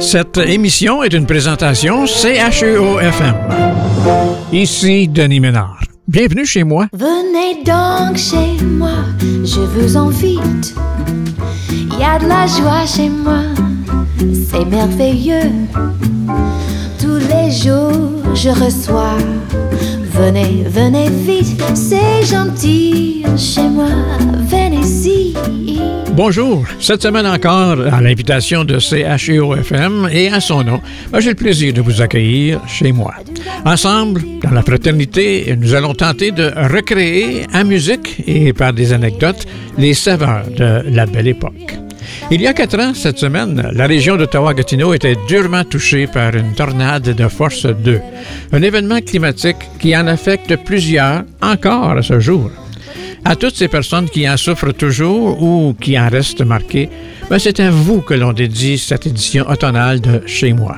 Cette émission est une présentation CHEO-FM. Ici Denis Ménard. Bienvenue chez moi. Venez donc chez moi, je vous invite. Il y a de la joie chez moi, c'est merveilleux. Tous les jours, je reçois. Venez, venez vite, c'est gentil chez moi, venez-y. Bonjour. Cette semaine encore, à l'invitation de CHEO-FM et à son nom, j'ai le plaisir de vous accueillir chez moi. Ensemble, dans la fraternité, nous allons tenter de recréer en musique et par des anecdotes les saveurs de la belle époque. Il y a quatre ans, cette semaine, la région d'Ottawa-Gatineau était durement touchée par une tornade de force 2, un événement climatique qui en affecte plusieurs encore à ce jour. À toutes ces personnes qui en souffrent toujours ou qui en restent marquées, ben, c'est à vous que l'on dédie cette édition automnale de Chez moi.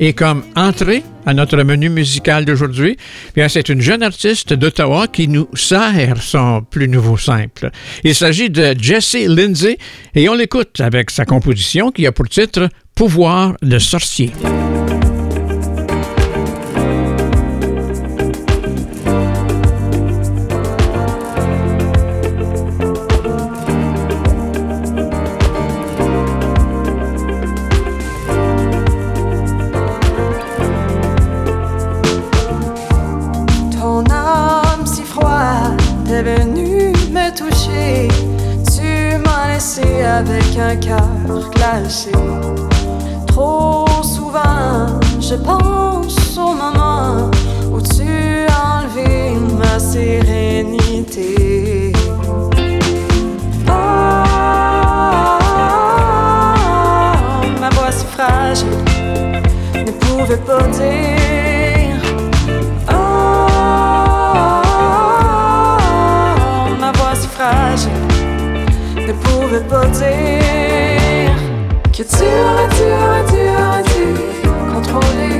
Et comme entrée à notre menu musical d'aujourd'hui, bien c'est une jeune artiste d'Ottawa qui nous sert son plus nouveau simple. Il s'agit de Jessie Lindsay et on l'écoute avec sa composition qui a pour titre Pouvoir de sorcier. Avec un cœur glacé. Trop souvent, je pense au moment où tu as enlevé ma sérénité. Oh, ma voix si fragile ne pouvait pas dire. Dire que tu aurais dû, aurais dû, aurais dû contrôler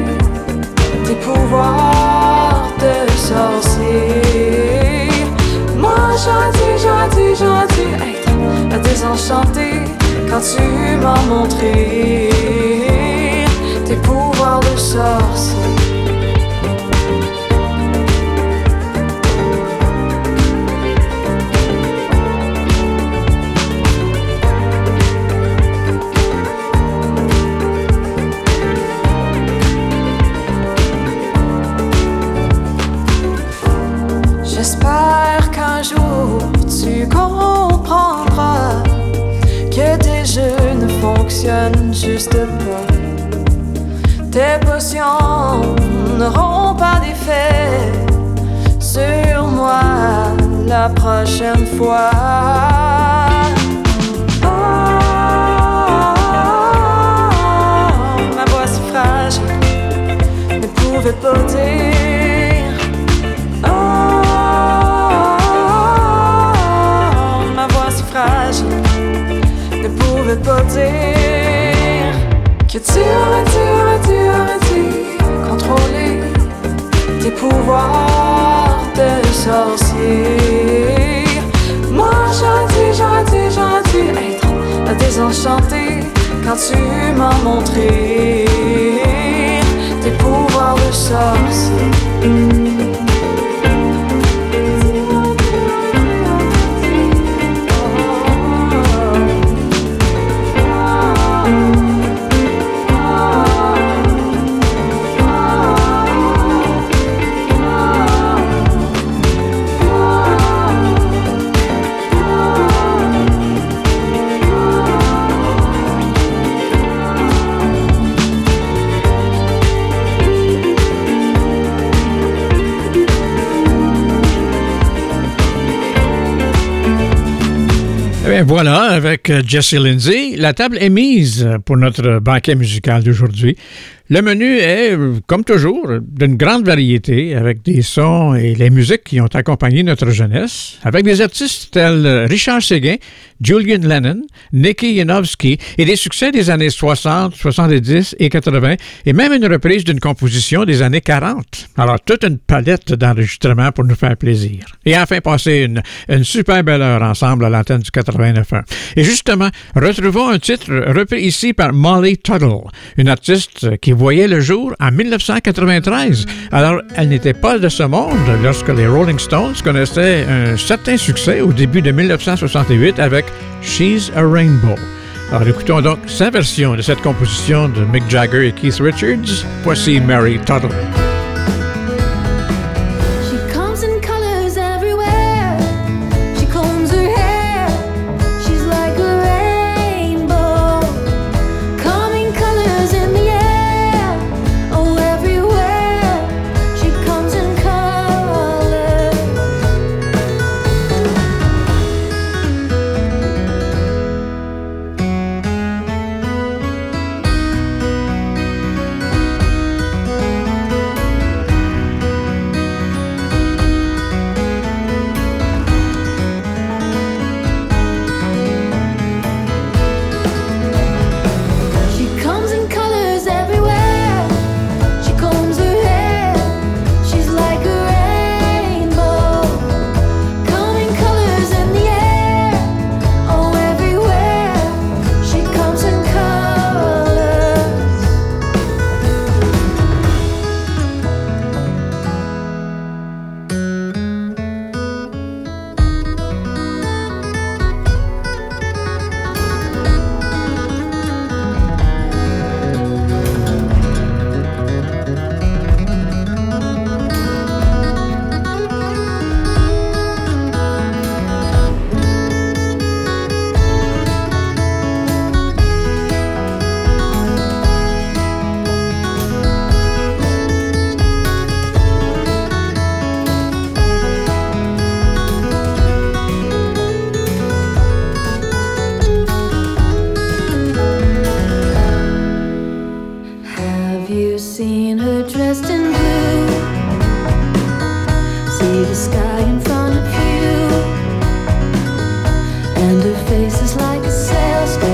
tes pouvoirs de sorcier. Moi j'aurais dû, j'aurais dû, j'aurais dû être désenchanté quand tu m'as montré tes pouvoirs de sorcier. Tes potions n'auront pas d'effet sur moi la prochaine fois. Oh, ma voix si fragile ne pouvait pas dire. Oh, ma voix si ne pouvait pas dire tu aurais dû, aurais dû, aurais dû contrôler tes pouvoirs de sorcier. Moi j'aurais dû, j'aurais dû, j'aurais dû être désenchanté quand tu m'as montré tes pouvoirs de sorcier. Bien, voilà, avec euh, Jesse Lindsay, la table est mise pour notre banquet musical d'aujourd'hui. Le menu est, comme toujours, d'une grande variété, avec des sons et les musiques qui ont accompagné notre jeunesse, avec des artistes tels Richard Séguin, Julian Lennon, Nicky Yanowski et des succès des années 60, 70 et 80, et même une reprise d'une composition des années 40. Alors, toute une palette d'enregistrements pour nous faire plaisir. Et enfin, passer une, une super belle heure ensemble à l'antenne du 89.1. Et justement, retrouvons un titre repris ici par Molly Tuttle, une artiste qui voyait le jour en 1993. Alors, elle n'était pas de ce monde lorsque les Rolling Stones connaissaient un certain succès au début de 1968 avec She's a Rainbow. Alors, écoutons donc sa version de cette composition de Mick Jagger et Keith Richards. Voici Mary Tuttle.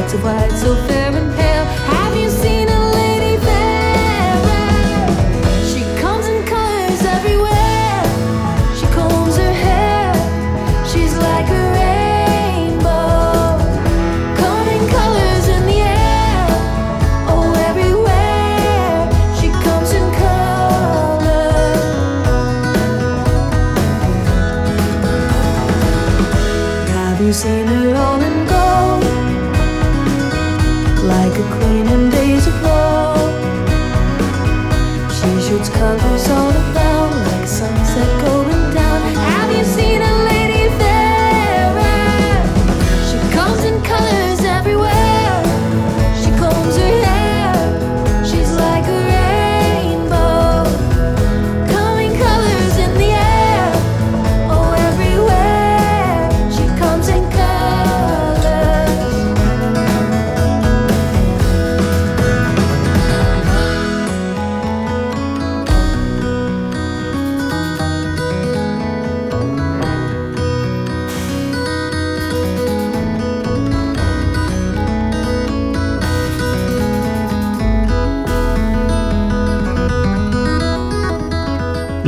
to fight so fair.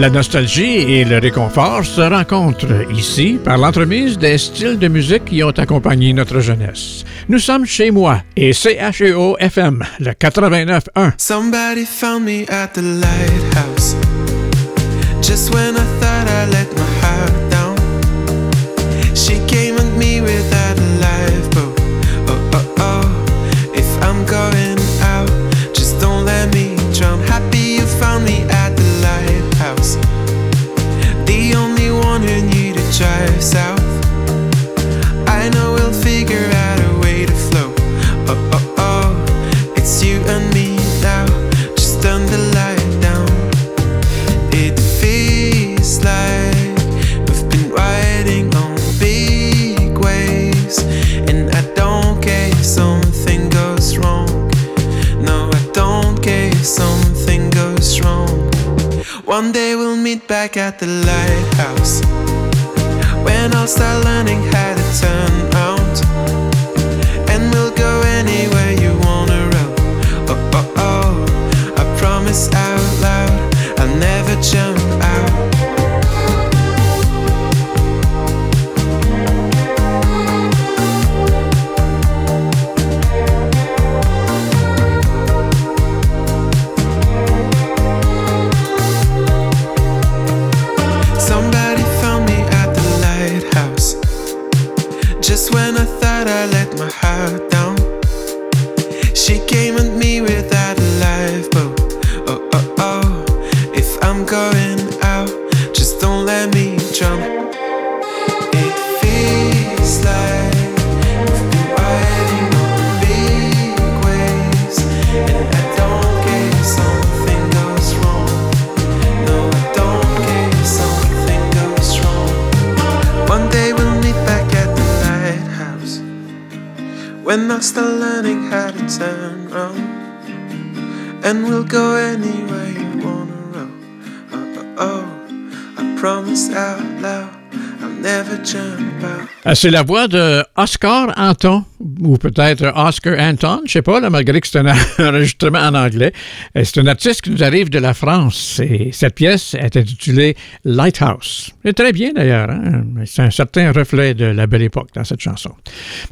La nostalgie et le réconfort se rencontrent ici par l'entremise des styles de musique qui ont accompagné notre jeunesse. Nous sommes chez moi et CHEO FM, le 89.1. Somebody found me at the lighthouse. Just when I thought I let my when I start learning how to turn round, and we'll go anywhere you wanna row. Oh, oh, oh. I promise out loud I'll never jump out. Euh, C'est la voix de Oscar Anton, ou peut-être Oscar Anton, je sais pas, malgré que c'est un enregistrement en anglais. Euh, C'est un artiste qui nous arrive de la France et cette pièce est intitulée Lighthouse. C'est très bien d'ailleurs, hein? c'est un certain reflet de la belle époque dans cette chanson.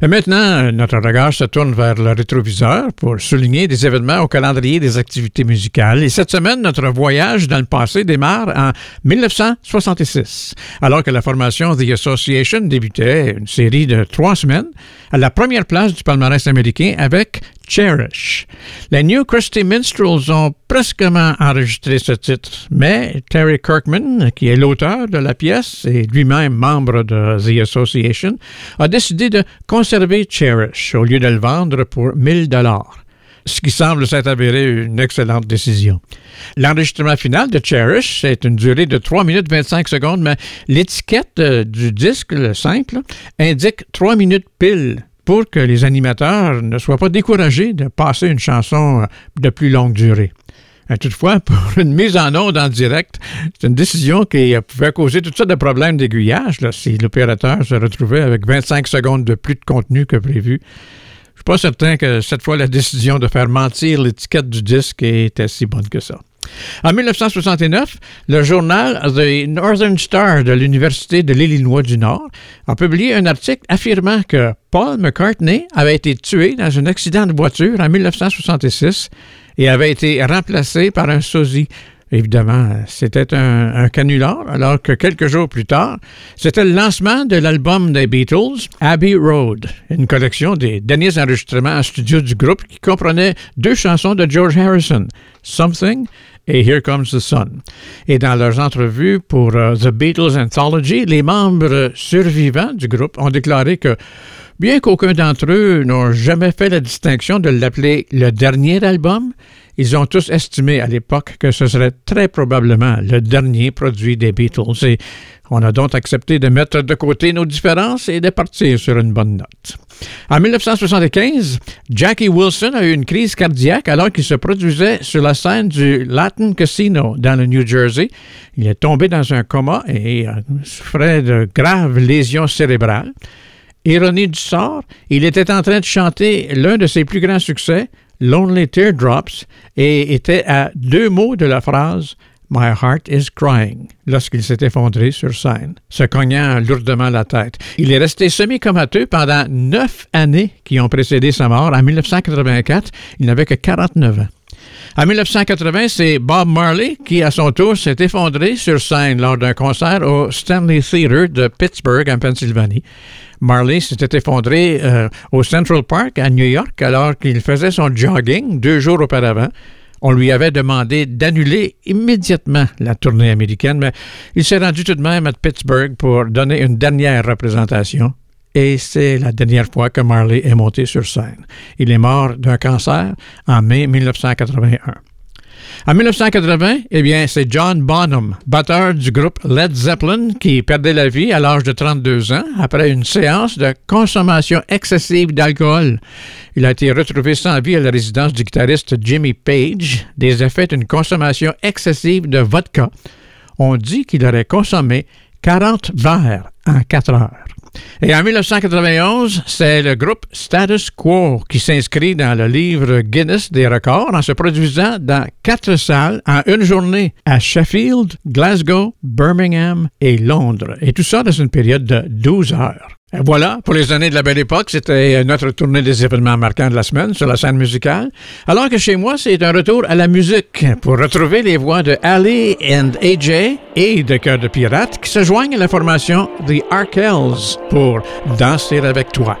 Mais maintenant, notre regard se tourne vers le rétroviseur pour souligner des événements au calendrier des activités musicales. Et cette semaine, notre voyage dans le passé démarre en 1966, alors que la formation The Association débutait une série de trois semaines à la première place du palmarès américain avec Cherish. Les New Christy Minstrels ont presquement enregistré ce titre, mais Terry Kirkman, qui est l'auteur de la pièce et lui-même membre de The Association, a décidé de conserver Cherish au lieu de le vendre pour 1000 dollars ce qui semble s'être avéré une excellente décision. L'enregistrement final de Cherish est une durée de 3 minutes 25 secondes, mais l'étiquette euh, du disque, le simple, indique 3 minutes pile que les animateurs ne soient pas découragés de passer une chanson euh, de plus longue durée. Euh, Toutefois, pour une mise en onde en direct, c'est une décision qui euh, pouvait causer toutes sortes de problèmes d'aiguillage si l'opérateur se retrouvait avec 25 secondes de plus de contenu que prévu. Je suis pas certain que cette fois la décision de faire mentir l'étiquette du disque était si bonne que ça. En 1969, le journal The Northern Star de l'Université de l'Illinois du Nord a publié un article affirmant que Paul McCartney avait été tué dans un accident de voiture en 1966 et avait été remplacé par un sosie. Évidemment, c'était un, canular, alors que quelques jours plus tard, c'était le lancement de l'album des Beatles, Abbey Road, une collection des derniers enregistrements en studio du groupe qui comprenait deux chansons de George Harrison, Something et Here Comes the Sun. Et dans leurs entrevues pour uh, The Beatles Anthology, les membres survivants du groupe ont déclaré que Bien qu'aucun d'entre eux n'ont jamais fait la distinction de l'appeler le dernier album, ils ont tous estimé à l'époque que ce serait très probablement le dernier produit des Beatles et on a donc accepté de mettre de côté nos différences et de partir sur une bonne note. En 1975, Jackie Wilson a eu une crise cardiaque alors qu'il se produisait sur la scène du Latin Casino dans le New Jersey. Il est tombé dans un coma et souffrait de graves lésions cérébrales. Ironie du sort, il était en train de chanter l'un de ses plus grands succès, Lonely Teardrops, et était à deux mots de la phrase My heart is crying lorsqu'il s'est effondré sur scène, se cognant lourdement la tête. Il est resté semi-comateux pendant neuf années qui ont précédé sa mort. En 1984, il n'avait que 49 ans. En 1980, c'est Bob Marley qui, à son tour, s'est effondré sur scène lors d'un concert au Stanley Theatre de Pittsburgh, en Pennsylvanie. Marley s'était effondré euh, au Central Park à New York alors qu'il faisait son jogging deux jours auparavant. On lui avait demandé d'annuler immédiatement la tournée américaine, mais il s'est rendu tout de même à Pittsburgh pour donner une dernière représentation. Et c'est la dernière fois que Marley est monté sur scène. Il est mort d'un cancer en mai 1981. En 1980, eh bien, c'est John Bonham, batteur du groupe Led Zeppelin, qui perdait la vie à l'âge de 32 ans après une séance de consommation excessive d'alcool. Il a été retrouvé sans vie à la résidence du guitariste Jimmy Page des effets d'une consommation excessive de vodka. On dit qu'il aurait consommé 40 verres en 4 heures. Et en 1991, c'est le groupe Status Quo qui s'inscrit dans le livre Guinness des records en se produisant dans quatre salles en une journée à Sheffield, Glasgow, Birmingham et Londres. Et tout ça dans une période de 12 heures. Voilà, pour les années de la belle époque, c'était notre tournée des événements marquants de la semaine sur la scène musicale. Alors que chez moi, c'est un retour à la musique pour retrouver les voix de Ali and AJ et de Cœur de Pirate qui se joignent à la formation The Arkells pour Danser avec toi.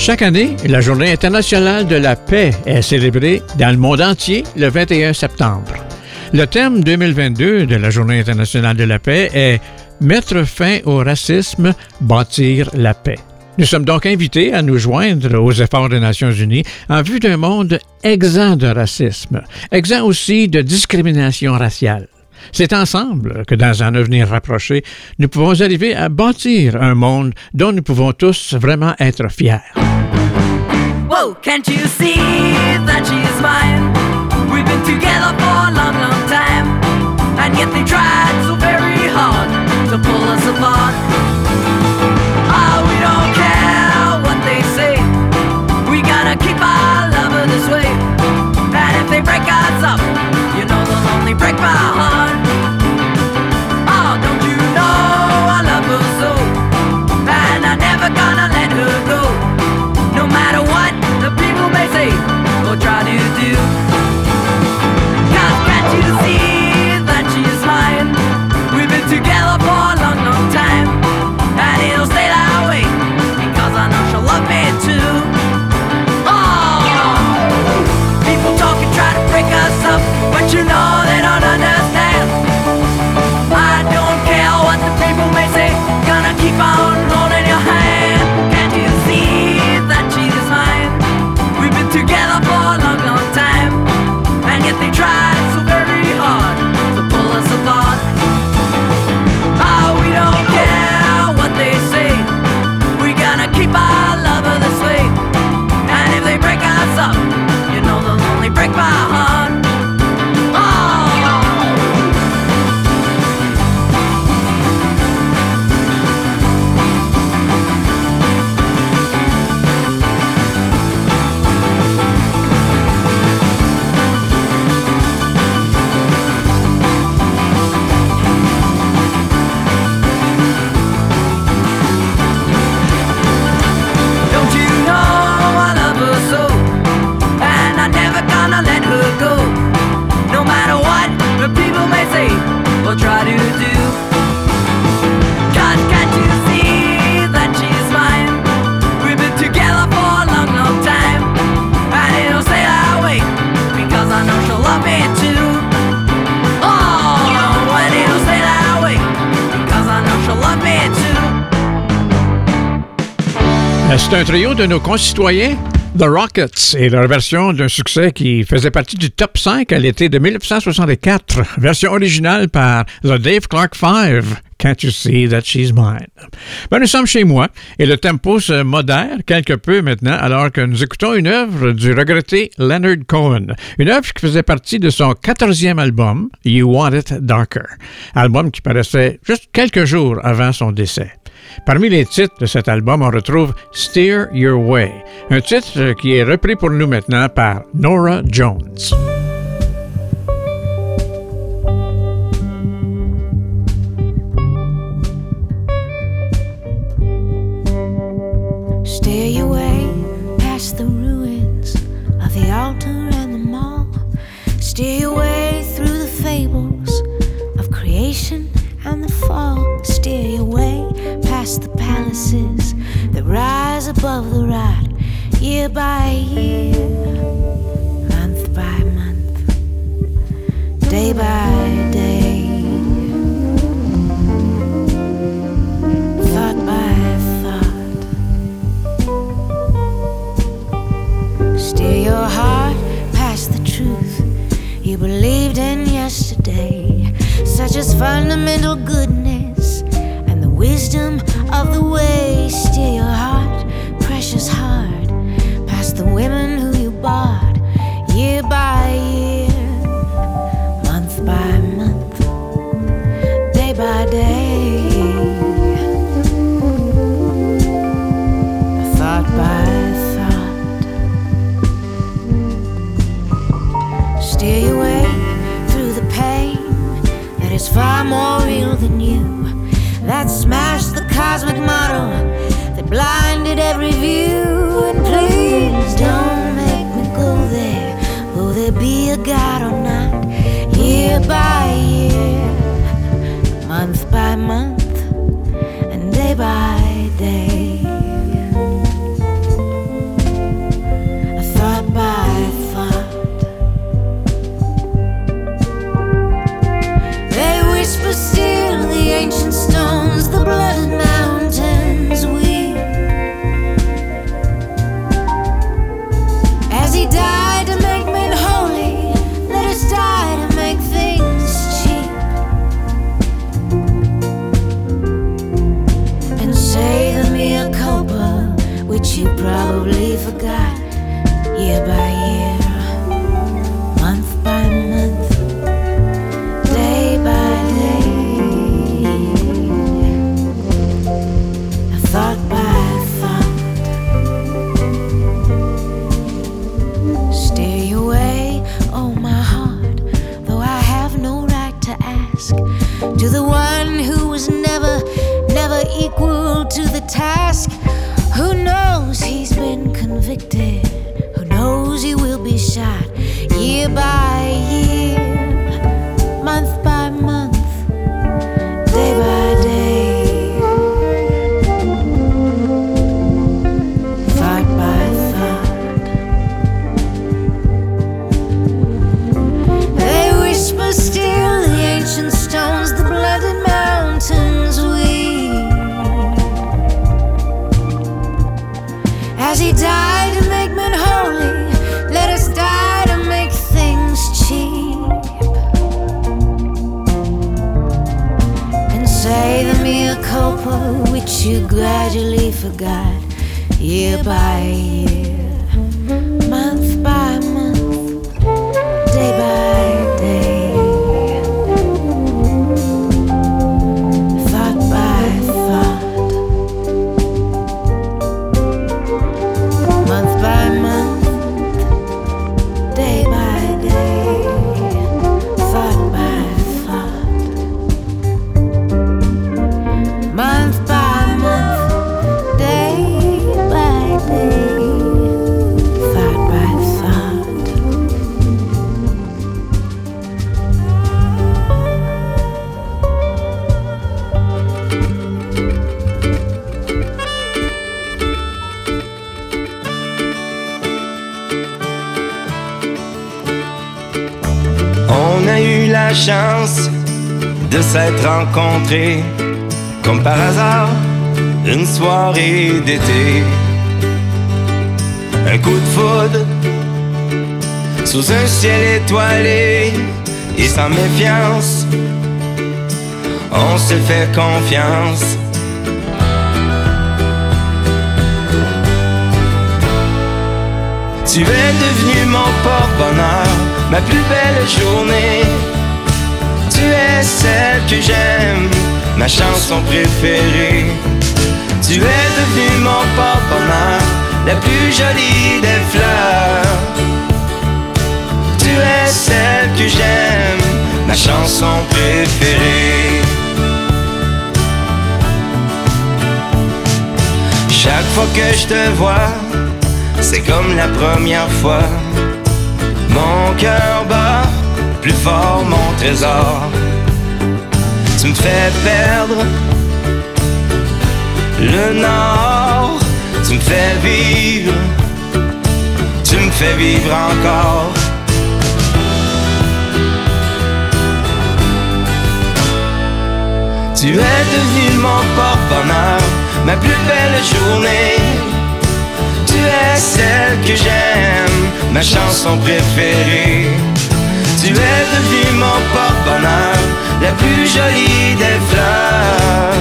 Chaque année, la Journée internationale de la paix est célébrée dans le monde entier le 21 septembre. Le thème 2022 de la Journée internationale de la paix est Mettre fin au racisme, bâtir la paix. Nous sommes donc invités à nous joindre aux efforts des Nations Unies en vue d'un monde exempt de racisme, exempt aussi de discrimination raciale. C'est ensemble que dans un avenir rapproché, nous pouvons arriver à bâtir un monde dont nous pouvons tous vraiment être fiers. Whoa, can't you see that she's mine? We've been together for a long, long time, and yet they tried so very hard to pull us apart. Oh, we don't care what they say. We gotta keep our love this way. And if they break us up, you know they'll only break my heart. say or try to do. Can't you see? C'est un trio de nos concitoyens The Rockets et leur version d'un succès qui faisait partie du top 5 à l'été de 1964, version originale par The Dave Clark Five. Can't you see that she's mine? Ben, nous sommes chez moi et le tempo se modère quelque peu maintenant alors que nous écoutons une œuvre du regretté Leonard Cohen, une œuvre qui faisait partie de son quatorzième album, You Want It Darker, album qui paraissait juste quelques jours avant son décès. Parmi les titres de cet album, on retrouve Steer Your Way, un titre qui est repris pour nous maintenant par Nora Jones. Steer your way past the ruins of the altar and the mall. Steer past the palaces that rise above the rot, year by year, month by month, day by day, thought by thought. Steer your heart past the truth you believed in yesterday, such as fundamental goodness wisdom of the way. Steer your heart, precious heart, past the women who you bought year by year, month by month, day by day, thought by thought. Steer your way through the pain that is far more cosmic model that blinded every view. And please don't make me go there. Will there be a God or not? Year by year, month by month, say the mea culpa which you gradually forgot year by year, de s'être rencontrés comme par hasard une soirée d'été. un coup de foudre sous un ciel étoilé et sans méfiance. On se fait confiance. Tu es devenu mon porte-bonheur, ma plus belle journée. Tu es celle que j'aime, ma chanson préférée. Tu es devenu mon porte-bonheur, la plus jolie des fleurs. Tu es celle que j'aime, ma chanson préférée. Chaque fois que je te vois, c'est comme la première fois. Mon cœur bat plus fort, mon trésor. Tu me fais perdre le nord. Tu me fais vivre, tu me fais vivre encore. Tu es devenu mon porte-bonheur, ma plus belle journée. Tu es celle que j'aime, ma chanson préférée. Tu es devenu mon porte-bonheur, la plus jolie des fleurs.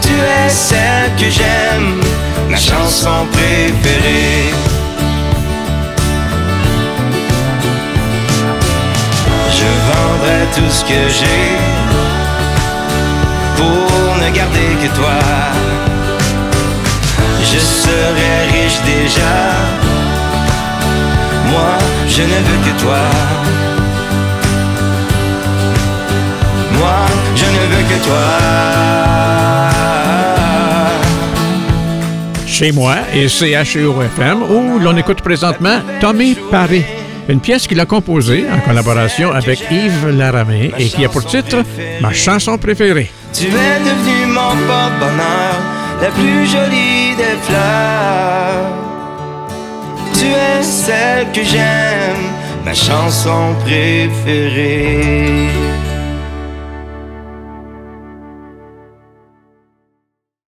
Tu es celle que j'aime, ma chanson préférée. Je vendrai tout ce que j'ai pour ne garder que toi. Je serai riche déjà. Moi, je ne veux que toi. Moi, je ne veux que toi. Chez moi et CHEO-FM, où l'on écoute présentement Tommy Paris, une pièce qu'il a composée en collaboration avec Yves Laramé et qui a pour titre Ma chanson préférée. Tu es devenu mon porte-bonheur, la plus jolie des fleurs. Tu es celle que j'aime, ma chanson préférée.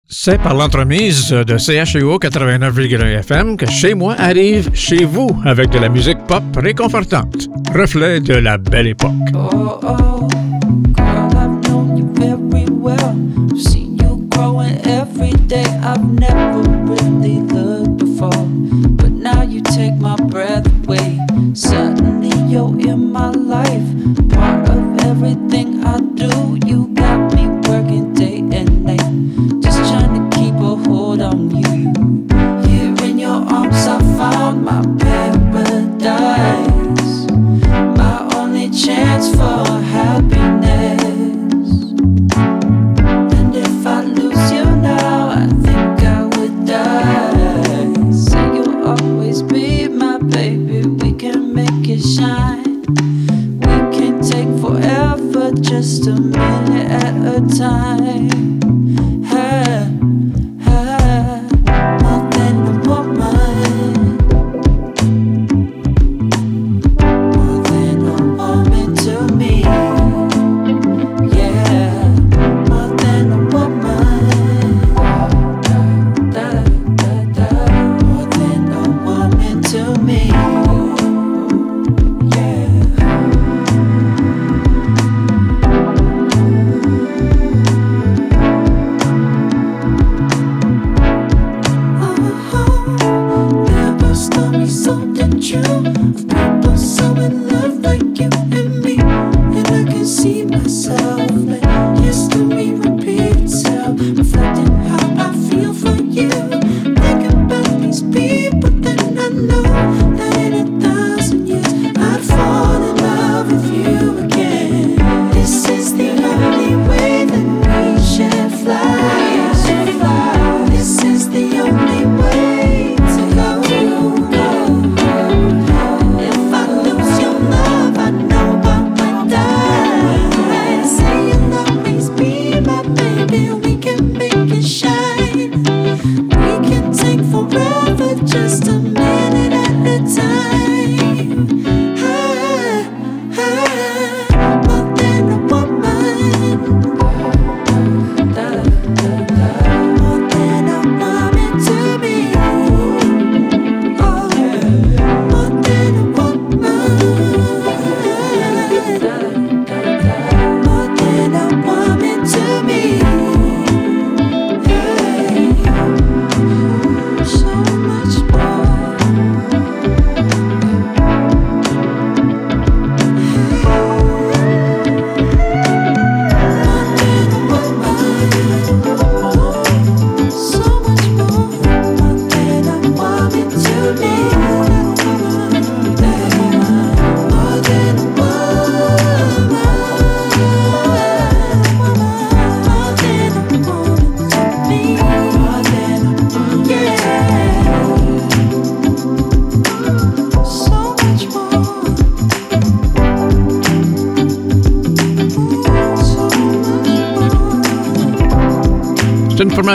C'est par l'entremise de CHEO 89,1 FM que Chez moi arrive chez vous avec de la musique pop réconfortante, reflet de la belle époque. Oh, oh, girl, I've known you very well. I've seen you growing every day. I've never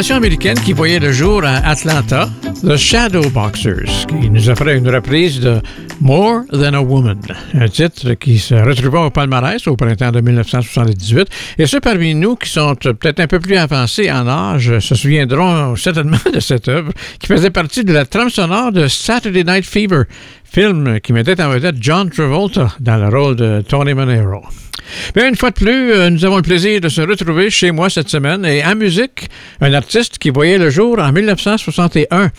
américaine qui voyait le jour à Atlanta, The Shadow Boxers, qui nous offrait une reprise de More Than a Woman, un titre qui se retrouva au palmarès au printemps de 1978. Et ceux parmi nous qui sont peut-être un peu plus avancés en âge se souviendront certainement de cette œuvre qui faisait partie de la trame sonore de Saturday Night Fever, film qui mettait en vedette John Travolta dans le rôle de Tony Manero. Bien, une fois de plus, euh, nous avons le plaisir de se retrouver chez moi cette semaine et en musique, un artiste qui voyait le jour en 1961.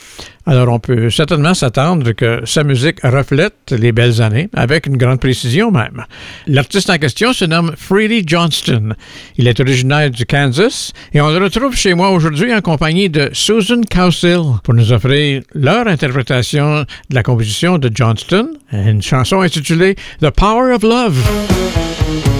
Alors, on peut certainement s'attendre que sa musique reflète les belles années, avec une grande précision même. L'artiste en question se nomme Freely Johnston. Il est originaire du Kansas et on le retrouve chez moi aujourd'hui en compagnie de Susan Cowsill pour nous offrir leur interprétation de la composition de Johnston, une chanson intitulée The Power of Love.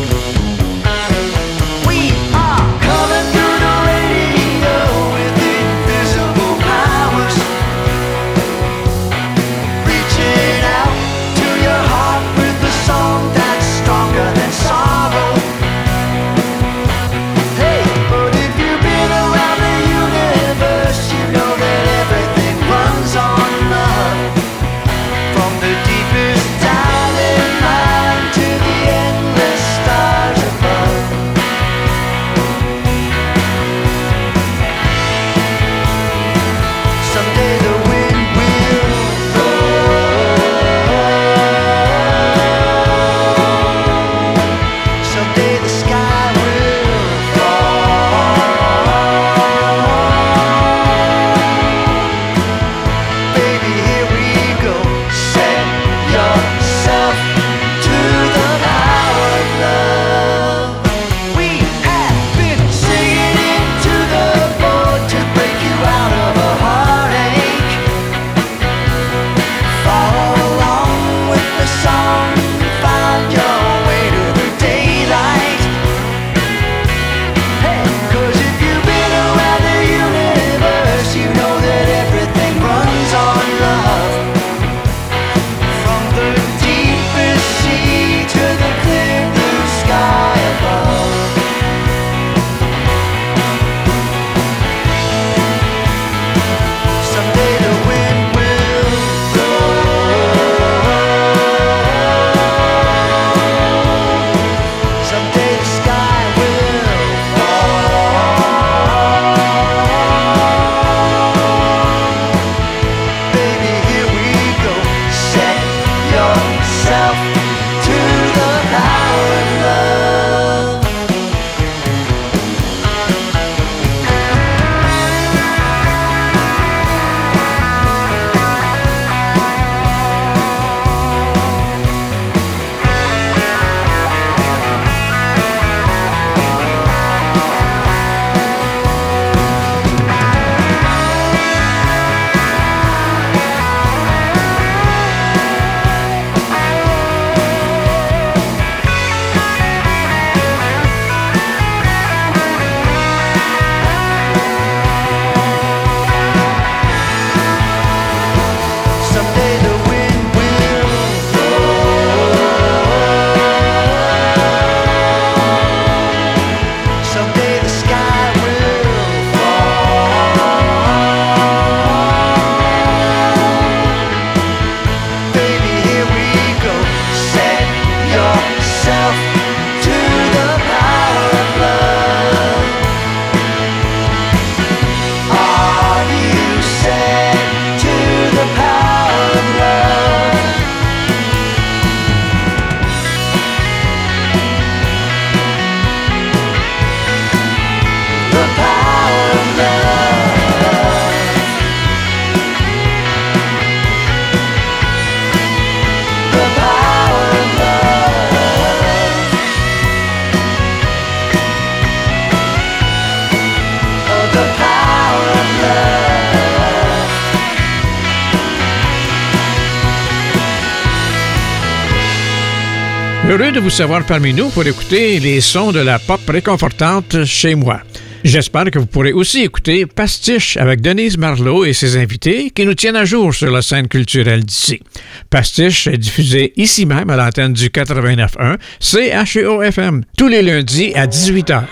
vous savoir parmi nous pour écouter les sons de la pop réconfortante chez moi. J'espère que vous pourrez aussi écouter Pastiche avec Denise Marlowe et ses invités qui nous tiennent à jour sur la scène culturelle d'ici. Pastiche est diffusé ici même à l'antenne du 89.1 CHEO-FM tous les lundis à 18h.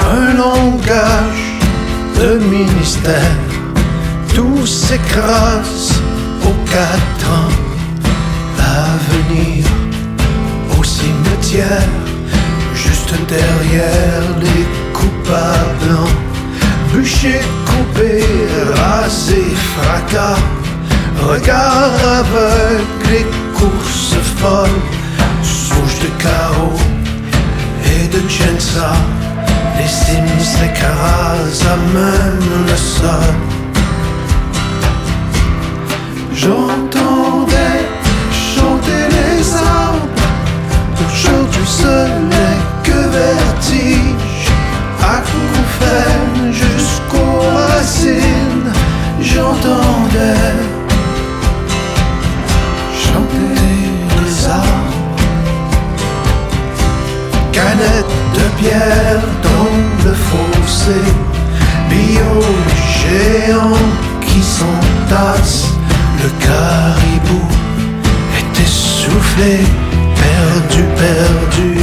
Un langage de ministère tout s'écrase aux quatre ans. L'avenir au cimetière, juste derrière les coupables blancs. Bûcher, coupé, rasé, fracas. Regard aveugle et courses folles. Souche de carreaux et de Jensa. Les cimes s'écrasent à même le sol. J'entendais chanter les arbres. Aujourd'hui ce n'est que vertige. Acouphène jusqu'aux racines. J'entendais chanter les arbres. Canettes de pierre dans le fossé. Bio géant qui s'entasse. Le caribou est essoufflé, perdu, perdu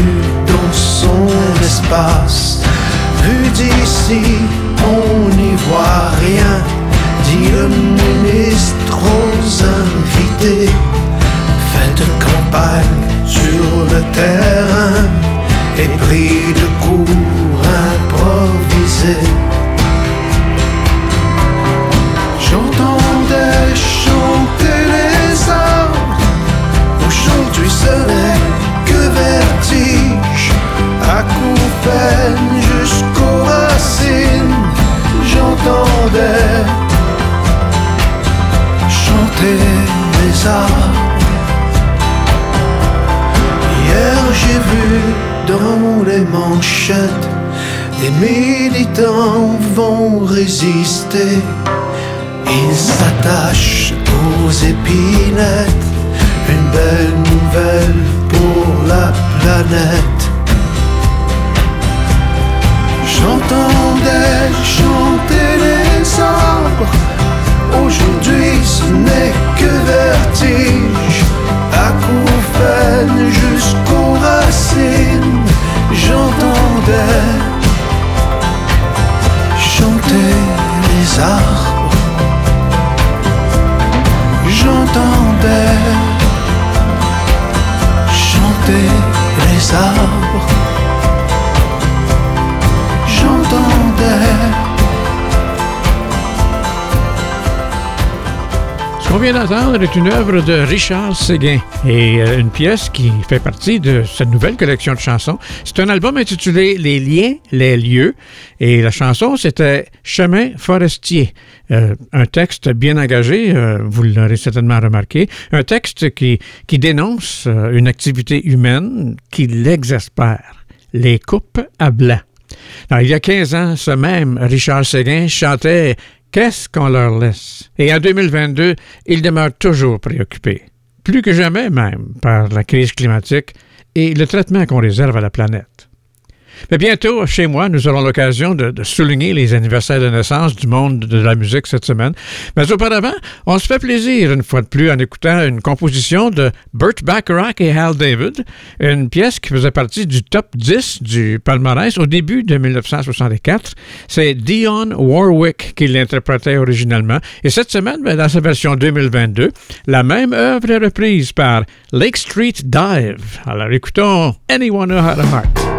dans son espace. Vu d'ici, on n'y voit rien, dit le ministre aux invités. Faites campagne sur le terrain et pris de cours improvisés. J'entendais Que vertige. Acouphène jusqu'aux racines. J'entendais chanter les arbres. Hier j'ai vu dans les manchettes des militants vont résister. Ils s'attachent aux épinettes, une belle pour la planète. J'entendais chanter les arbres, aujourd'hui ce n'est que vertige, acouphène jusqu'aux racines. J'entendais chanter les arbres. J'entendais les vient d'entendre est une œuvre de Richard Séguin et euh, une pièce qui fait partie de cette nouvelle collection de chansons. C'est un album intitulé Les liens, les lieux et la chanson c'était Chemin forestier. Euh, un texte bien engagé, euh, vous l'aurez certainement remarqué, un texte qui, qui dénonce une activité humaine qui l'exaspère, les coupes à blanc. Il y a 15 ans, ce même Richard Séguin chantait Qu'est-ce qu'on leur laisse? Et en 2022, il demeure toujours préoccupé, plus que jamais même, par la crise climatique et le traitement qu'on réserve à la planète. Mais bientôt, chez moi, nous aurons l'occasion de, souligner les anniversaires de naissance du monde de la musique cette semaine. Mais auparavant, on se fait plaisir une fois de plus en écoutant une composition de Burt Bacharach et Hal David, une pièce qui faisait partie du top 10 du palmarès au début de 1964. C'est Dion Warwick qui l'interprétait originellement. Et cette semaine, ben, dans sa version 2022, la même œuvre est reprise par Lake Street Dive. Alors écoutons Anyone Who Had a Heart.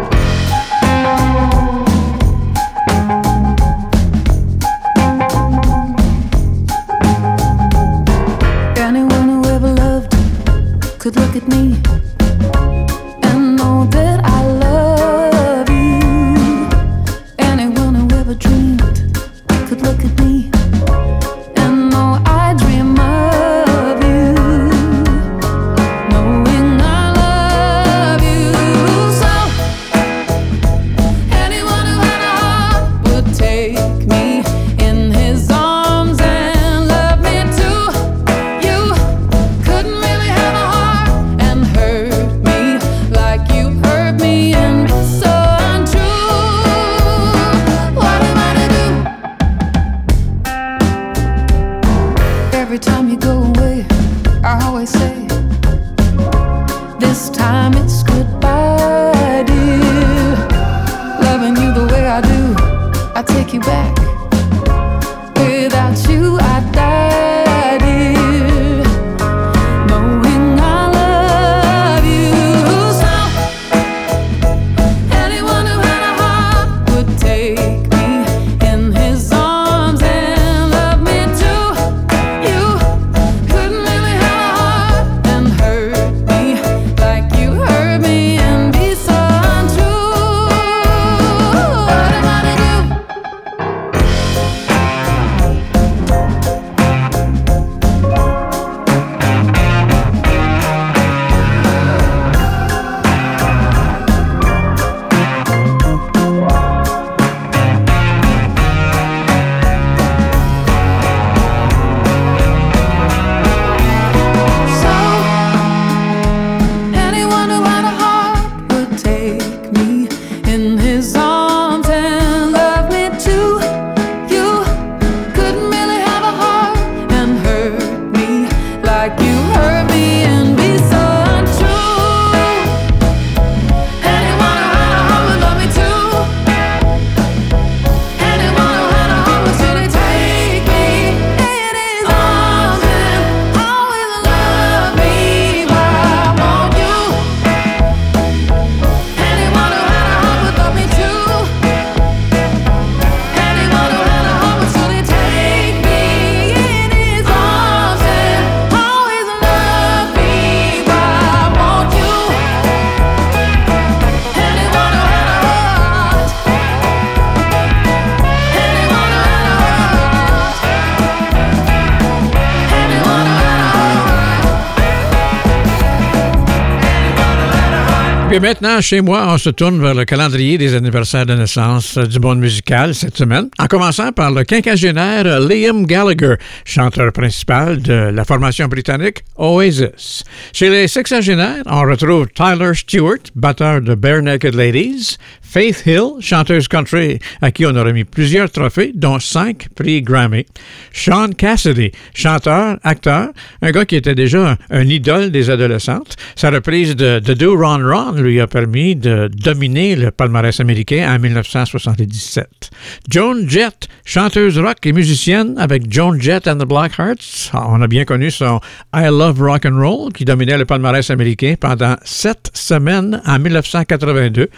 Bien maintenant, chez moi, on se tourne vers le calendrier des anniversaires de naissance du monde musical cette semaine, en commençant par le quinquagénaire Liam Gallagher, chanteur principal de la formation britannique Oasis. Chez les sexagénaires, on retrouve Tyler Stewart, batteur de Bare Naked Ladies, Faith Hill, chanteuse country à qui on a remis plusieurs trophées, dont cinq prix Grammy. Sean Cassidy, chanteur, acteur, un gars qui était déjà un, idole des adolescentes. Sa reprise de The Do Ron Ron lui a permis de dominer le palmarès américain en 1977. Joan Jett, chanteuse rock et musicienne avec Joan Jett and the Blackhearts. On a bien connu son I Love Rock and Roll qui dominait le palmarès américain pendant sept semaines en 1982.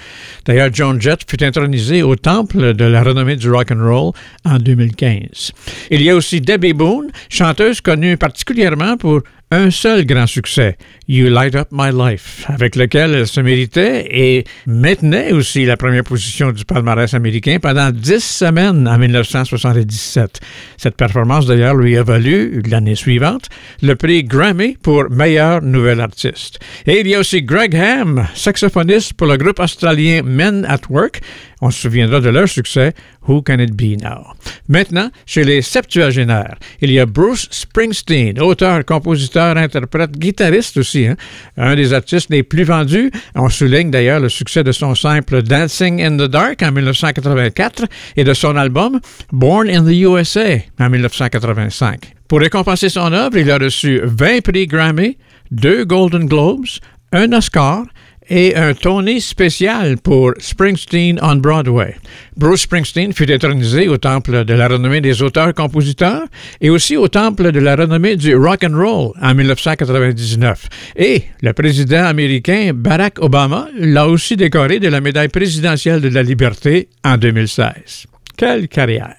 D'ailleurs, Joan Jett fut intronisée au temple de la renommée du rock and roll en 2015. Il y a aussi Debbie Boone, chanteuse connue particulièrement pour un seul grand succès, You Light Up My Life, avec lequel elle se méritait et maintenait aussi la première position du palmarès américain pendant dix semaines en 1977. Cette performance d'ailleurs lui a valu, l'année suivante, le prix Grammy pour meilleur nouvel artiste. Et il y a aussi Greg Ham, saxophoniste pour le groupe australien Men at Work. On se souviendra de leur succès Who Can It Be Now? Maintenant, chez les septuagénaires, il y a Bruce Springsteen, auteur, compositeur, interprète, guitariste aussi, hein? un des artistes les plus vendus. On souligne d'ailleurs le succès de son simple Dancing in the Dark en 1984 et de son album Born in the USA en 1985. Pour récompenser son œuvre, il a reçu 20 prix Grammy, deux Golden Globes, un Oscar et un Tony spécial pour Springsteen on Broadway. Bruce Springsteen fut intronisé au Temple de la renommée des auteurs-compositeurs et aussi au Temple de la renommée du rock and roll en 1999. Et le président américain Barack Obama l'a aussi décoré de la médaille présidentielle de la liberté en 2016. Quelle carrière!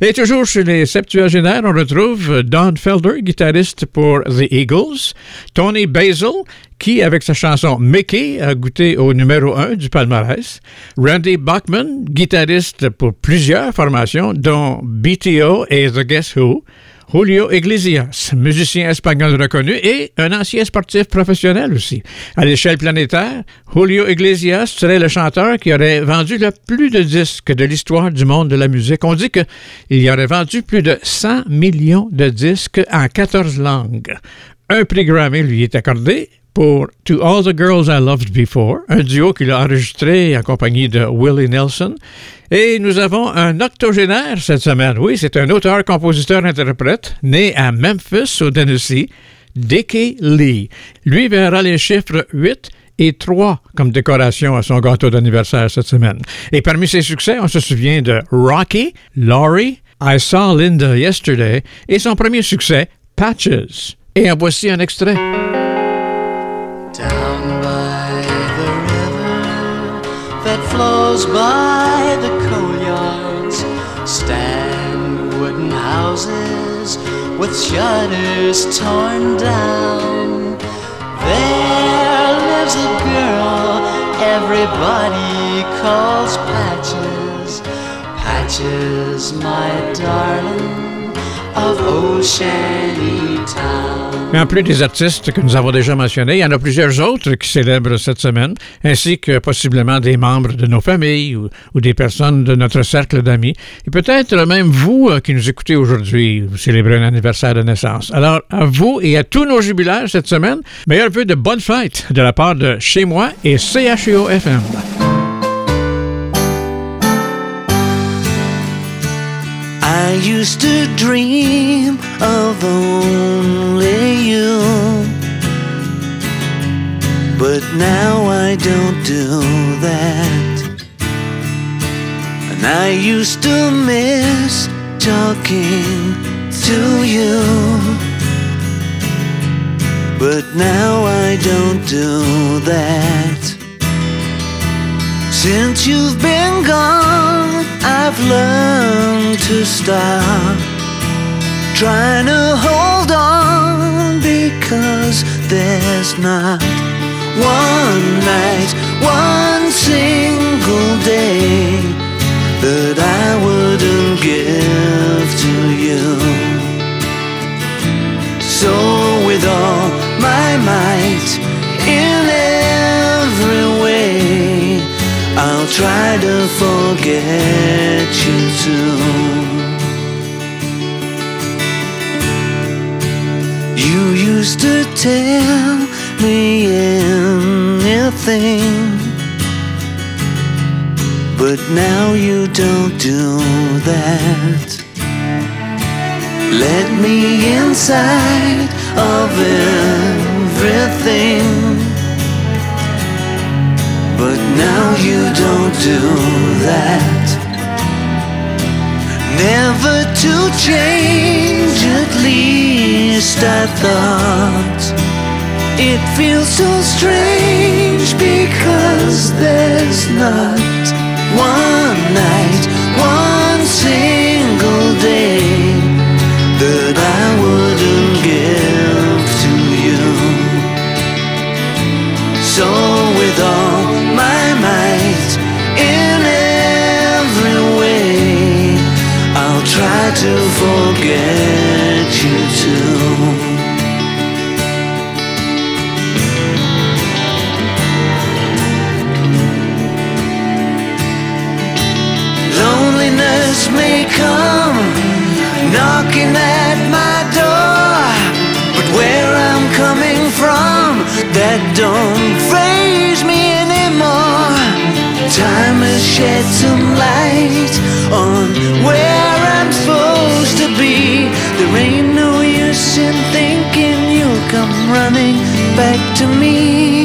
Et toujours chez les septuagénaires, on retrouve Don Felder, guitariste pour The Eagles, Tony Basil, qui, avec sa chanson Mickey, a goûté au numéro 1 du palmarès, Randy Bachman, guitariste pour plusieurs formations, dont BTO et The Guess Who, Julio Iglesias, musicien espagnol reconnu et un ancien sportif professionnel aussi. À l'échelle planétaire, Julio Iglesias serait le chanteur qui aurait vendu le plus de disques de l'histoire du monde de la musique. On dit qu'il y aurait vendu plus de 100 millions de disques en 14 langues. Un prix Grammy lui est accordé pour To All the Girls I Loved Before, un duo qu'il a enregistré en compagnie de Willie Nelson. Et nous avons un octogénaire cette semaine. Oui, c'est un auteur, compositeur, interprète, né à Memphis, au Tennessee, Dickie Lee. Lui verra les chiffres 8 et 3 comme décoration à son gâteau d'anniversaire cette semaine. Et parmi ses succès, on se souvient de Rocky, Laurie, I Saw Linda Yesterday et son premier succès, Patches. Et en voici un extrait. By the coal yards stand wooden houses with shutters torn down. There lives a girl everybody calls Patches. Patches, my darling, Mais en plus des artistes que nous avons déjà mentionnés, il y en a plusieurs autres qui célèbrent cette semaine, ainsi que possiblement des membres de nos familles ou, des personnes de notre cercle d'amis. Et peut-être même vous euh, qui nous écoutez aujourd'hui, vous célébrez un anniversaire de naissance. Alors, à vous et à tous nos jubilaires cette semaine, meilleur vœu de bonne fête de la part de Chez moi et CHEO FM. I used to dream of only you. But now I don't do that. And I used to miss talking to you. But now I don't do that. Since you've been gone, I've learned to stop trying to hold on because there's not one night, one single day that I wouldn't give to you. So, with all my might, in every way. I'll try to forget you too. You used to tell me anything, but now you don't do that. Let me inside of everything. But now you don't do that. Never to change, at least I thought. It feels so strange because there's not one night, one single day that shed some light on where I'm supposed to be. There ain't no use in thinking you'll come running back to me.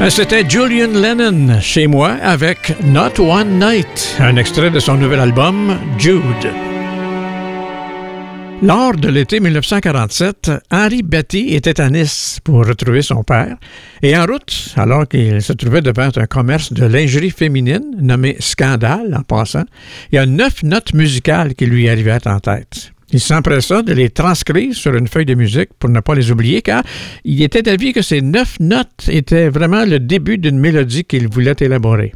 Euh, C'était Julian Lennon chez moi avec Not One Night, un extrait de son nouvel album Jude. Lors de l'été 1947, Henri Betty était à Nice pour retrouver son père et en route, alors qu'il se trouvait devant un commerce de lingerie féminine nommé Scandale en passant, il y a neuf notes musicales qui lui arrivaient en tête. Il s'empressa de les transcrire sur une feuille de musique pour ne pas les oublier, car il était d'avis que ces neuf notes étaient vraiment le début d'une mélodie qu'il voulait élaborer.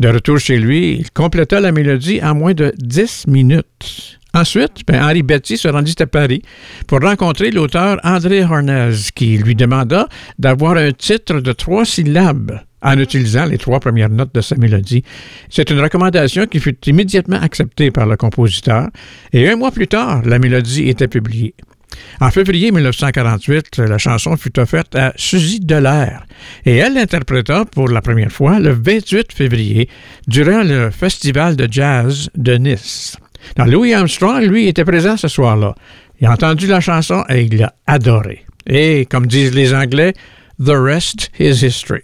De retour chez lui, il compléta la mélodie en moins de dix minutes. Ensuite, ben, Henri Betty se rendit à Paris pour rencontrer l'auteur André Hornez, qui lui demanda d'avoir un titre de trois syllabes en utilisant les trois premières notes de sa mélodie. C'est une recommandation qui fut immédiatement acceptée par le compositeur et un mois plus tard, la mélodie était publiée. En février 1948, la chanson fut offerte à Suzy Delair et elle l'interpréta pour la première fois le 28 février durant le Festival de jazz de Nice. Louis Armstrong, lui, était présent ce soir-là. Il a entendu la chanson et il l'a adorée. Et, comme disent les Anglais, The rest is history.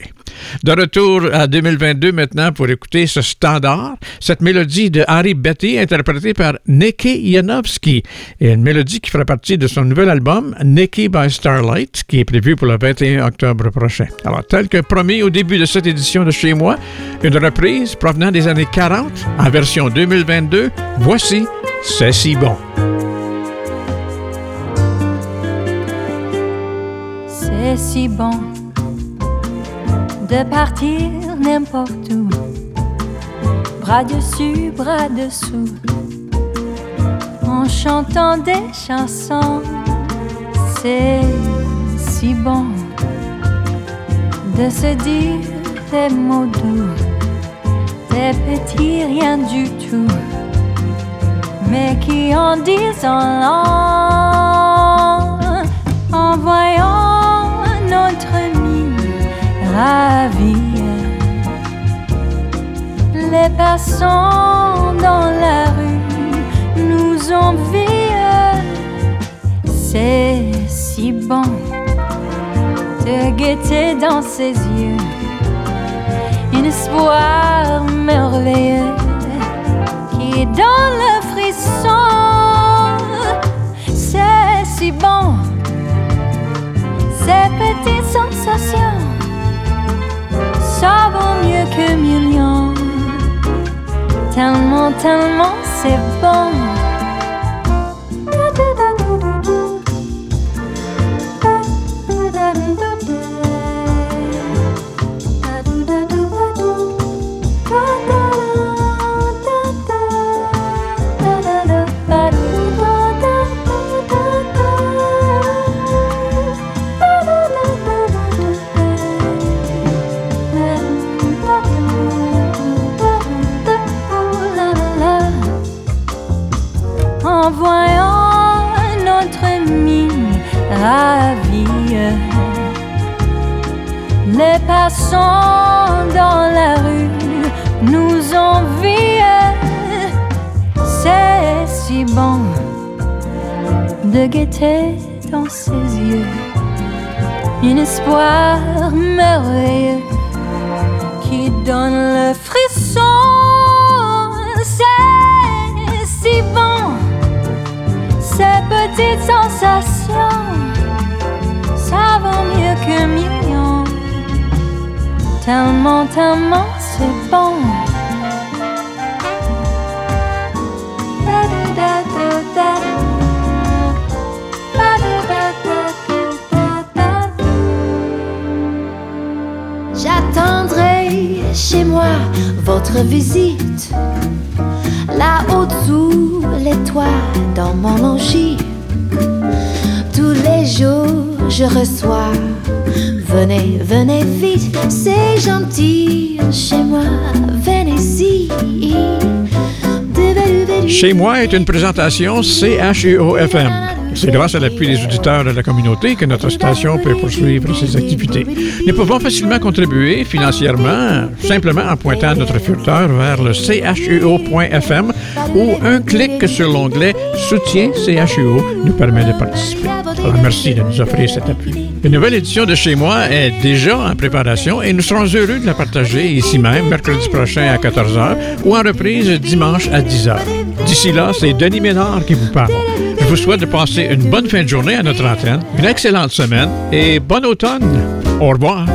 De retour à 2022 maintenant pour écouter ce standard, cette mélodie de Harry Betty interprétée par Nicky Yanowski, et une mélodie qui fera partie de son nouvel album Nicky by Starlight, qui est prévu pour le 21 octobre prochain. Alors, tel que promis au début de cette édition de Chez moi, une reprise provenant des années 40 en version 2022, voici C'est si bon. C'est si bon de partir n'importe où, bras dessus, bras dessous, en chantant des chansons. C'est si bon de se dire des mots doux, des petits rien du tout, mais qui en disent en long, en voyant notre mine ravie. Les passants dans la rue nous envient. C'est si bon de guetter dans ses yeux un espoir merveilleux qui donne le frisson. C'est si bon, ces petites sensations, ça vaut mieux que millions. Tellement, tellement c'est bon. De guetter dans ses yeux un espoir merveilleux qui donne le frisson. C'est si bon ces petites sensations, ça vaut mieux que millions. Tellement, tellement c'est bon. Votre visite. Là-haut sous les toits dans mon logis. Tous les jours je reçois. Venez, venez vite, c'est gentil chez moi. Venez-y. Chez moi est une présentation CHEO-FM. C'est grâce à l'appui des auditeurs de la communauté que notre station peut poursuivre ses activités. Nous pouvons facilement contribuer financièrement simplement en pointant notre furteur vers le cheo.fm ou un clic sur l'onglet Soutien CHEO nous permet de participer. Alors merci de nous offrir cet appui. Une nouvelle édition de Chez moi est déjà en préparation et nous serons heureux de la partager ici même mercredi prochain à 14h ou en reprise dimanche à 10h. D'ici là, c'est Denis Ménard qui vous parle. Je vous souhaite de passer une bonne fin de journée à notre antenne, une excellente semaine et bon automne. Au revoir.